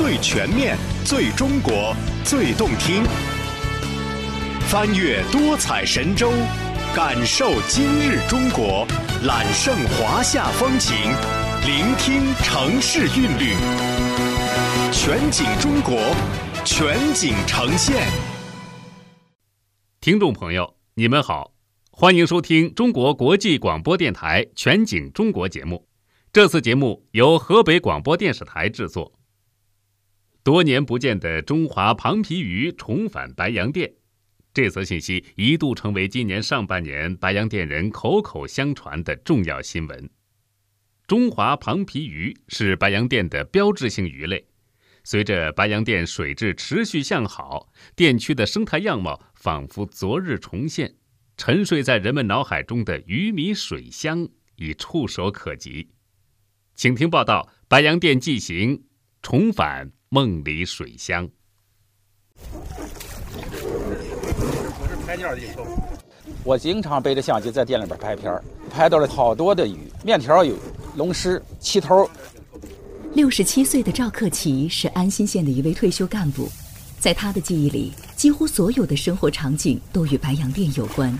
最全面、最中国、最动听。翻越多彩神州，感受今日中国，揽胜华夏风情，聆听城市韵律。全景中国，全景呈现。听众朋友，你们好，欢迎收听中国国际广播电台《全景中国》节目。这次节目由河北广播电视台制作。多年不见的中华庞皮鱼重返白洋淀，这则信息一度成为今年上半年白洋淀人口口相传的重要新闻。中华庞皮鱼是白洋淀的标志性鱼类。随着白洋淀水质持续向好，淀区的生态样貌仿佛昨日重现，沉睡在人们脑海中的鱼米水乡已触手可及。请听报道：白洋淀纪行重返。梦里水乡，我是拍照的镜头。我经常背着相机在店里边拍片拍到了好多的鱼，面条鱼、龙狮、七头。六十七岁的赵克奇是安新县的一位退休干部，在他的记忆里，几乎所有的生活场景都与白洋淀有关。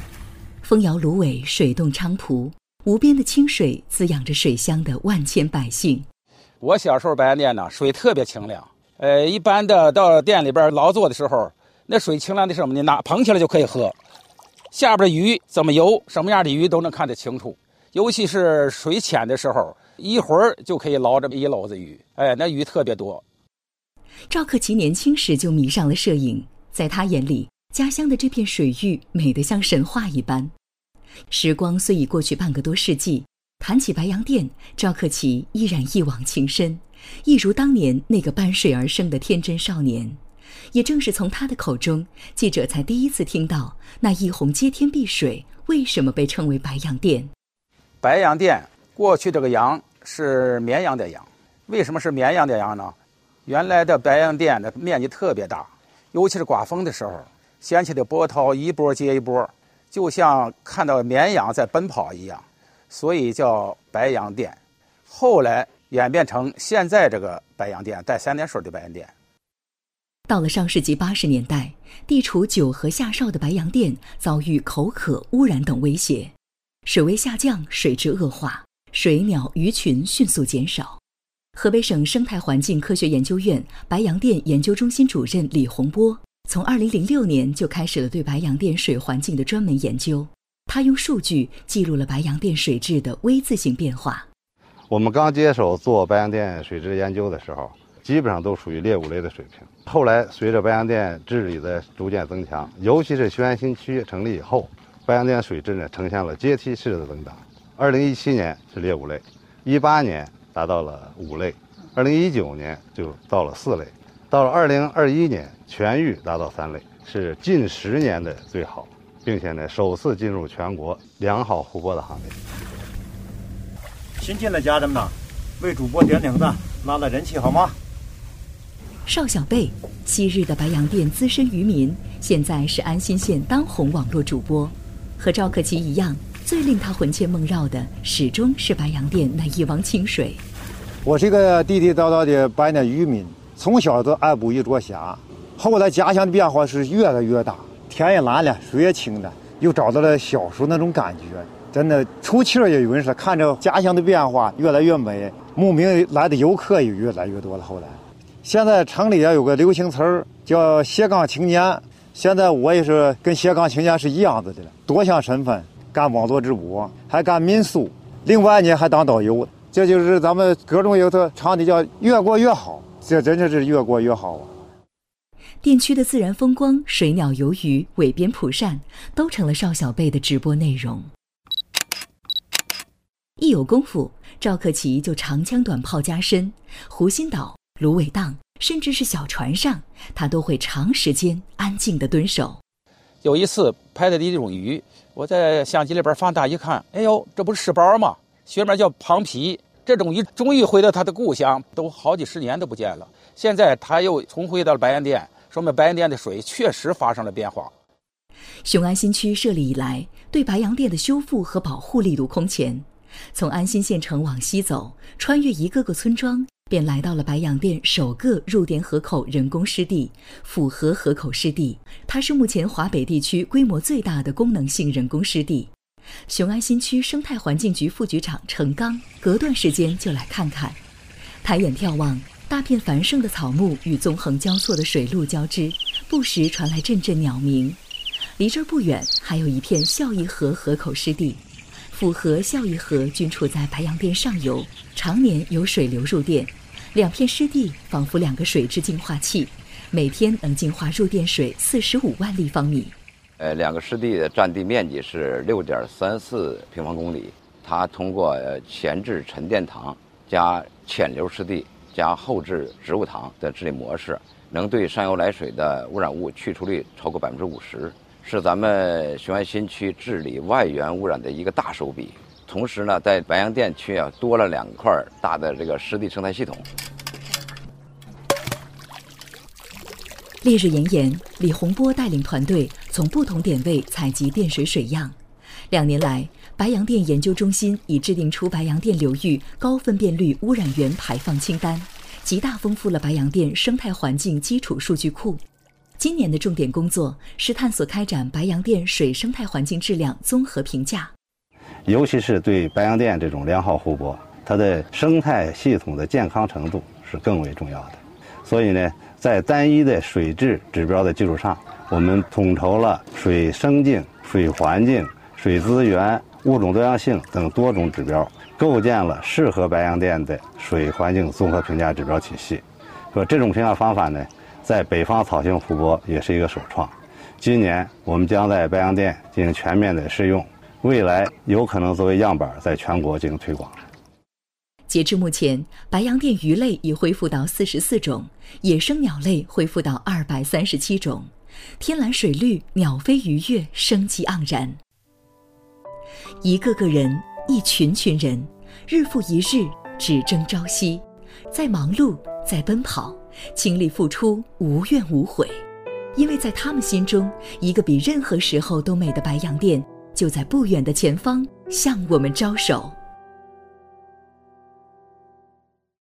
风摇芦苇，水动菖蒲，无边的清水滋养着水乡的万千百姓。我小时候白洋淀呢，水特别清凉。呃，一般的到店里边劳作的时候，那水清凉的什么呢？拿捧起来就可以喝。下边的鱼怎么游，什么样的鱼都能看得清楚。尤其是水浅的时候，一会儿就可以捞这么一篓子鱼。哎，那鱼特别多。赵克奇年轻时就迷上了摄影，在他眼里，家乡的这片水域美得像神话一般。时光虽已过去半个多世纪，谈起白洋淀，赵克奇依然一往情深。一如当年那个伴水而生的天真少年，也正是从他的口中，记者才第一次听到那一泓接天碧水为什么被称为白洋淀。白洋淀过去这个洋是绵羊的羊，为什么是绵羊的羊呢？原来的白洋淀的面积特别大，尤其是刮风的时候，掀起的波涛一波接一波，就像看到绵羊在奔跑一样，所以叫白洋淀。后来。演变成现在这个白洋淀带三点水的白洋淀。到了上世纪八十年代，地处九河下梢的白洋淀遭遇口渴、污染等威胁，水位下降，水质恶化，水鸟鱼群迅速减少。河北省生态环境科学研究院白洋淀研究中心主任李洪波，从二零零六年就开始了对白洋淀水环境的专门研究。他用数据记录了白洋淀水质的 V 字形变化。我们刚接手做白洋淀水质研究的时候，基本上都属于劣五类的水平。后来随着白洋淀治理的逐渐增强，尤其是雄安新区成立以后，白洋淀水质呢呈现了阶梯式的增长。二零一七年是劣五类，一八年达到了五类，二零一九年就到了四类，到了二零二一年全域达到三类，是近十年的最好，并且呢首次进入全国良好湖泊的行列。新进的家人们，为主播点点赞，拉拉人气好吗？邵小贝，昔日的白洋淀资深渔民，现在是安新县当红网络主播。和赵克奇一样，最令他魂牵梦绕的，始终是白洋淀那一汪清水。我是一个地地道道的白洋淀渔民，从小就爱捕鱼捉虾。后来家乡的变化是越来越大，天也蓝了，水也清了，又找到了小时候那种感觉。真的出气儿也匀实，看着家乡的变化越来越美，慕名来的游客也越来越多了。后来，现在城里也有个流行词儿叫“斜杠青年”，现在我也是跟斜杠青年是一样子的了，多项身份，干网络直播，还干民宿，另外呢还当导游。这就是咱们各种有的唱的叫“越过越好”，这真的是越过越好啊！店区的自然风光、水鸟游鱼、尾边蒲扇，都成了邵小贝的直播内容。一有功夫，赵克奇就长枪短炮加身，湖心岛、芦苇荡，甚至是小船上，他都会长时间安静的蹲守。有一次拍的一种鱼，我在相机里边放大一看，哎呦，这不是石包吗？学名叫庞皮。这种鱼终于回到它的故乡，都好几十年都不见了。现在它又重回到了白洋淀，说明白洋淀的水确实发生了变化。雄安新区设立以来，对白洋淀的修复和保护力度空前。从安新县城往西走，穿越一个个村庄，便来到了白洋淀首个入滇河口人工湿地——府河河口湿地。它是目前华北地区规模最大的功能性人工湿地。雄安新区生态环境局副局长程刚隔段时间就来看看。抬眼眺望，大片繁盛的草木与纵横交错的水路交织，不时传来阵阵鸟鸣。离这儿不远，还有一片孝义河河口湿地。府河、孝义河均处在白洋淀上游，常年有水流入店。两片湿地仿佛两个水质净化器，每天能净化入店水四十五万立方米。呃，两个湿地的占地面积是六点三四平方公里。它通过前置沉淀塘加浅流湿地加后置植物塘的治理模式，能对上游来水的污染物去除率超过百分之五十。是咱们雄安新区治理外源污染的一个大手笔。同时呢，在白洋淀区啊，多了两块大的这个湿地生态系统。烈日炎炎，李洪波带领团队从不同点位采集电水水样。两年来，白洋淀研究中心已制定出白洋淀流域高分辨率污染源排放清单，极大丰富了白洋淀生态环境基础数据库。今年的重点工作是探索开展白洋淀水生态环境质量综合评价，尤其是对白洋淀这种良好湖泊，它的生态系统的健康程度是更为重要的。所以呢，在单一的水质指标的基础上，我们统筹了水生境、水环境、水资源、物种多样性等多种指标，构建了适合白洋淀的水环境综合评价指标体系。说这种评价方法呢？在北方草性湖泊也是一个首创。今年我们将在白洋淀进行全面的试用，未来有可能作为样板在全国进行推广。截至目前，白洋淀鱼类已恢复到四十四种，野生鸟类恢复到二百三十七种，天蓝水绿，鸟飞鱼跃，生机盎然。一个个人，一群群人，日复一日，只争朝夕，在忙碌，在奔跑。倾力付出，无怨无悔，因为在他们心中，一个比任何时候都美的白洋淀就在不远的前方向我们招手。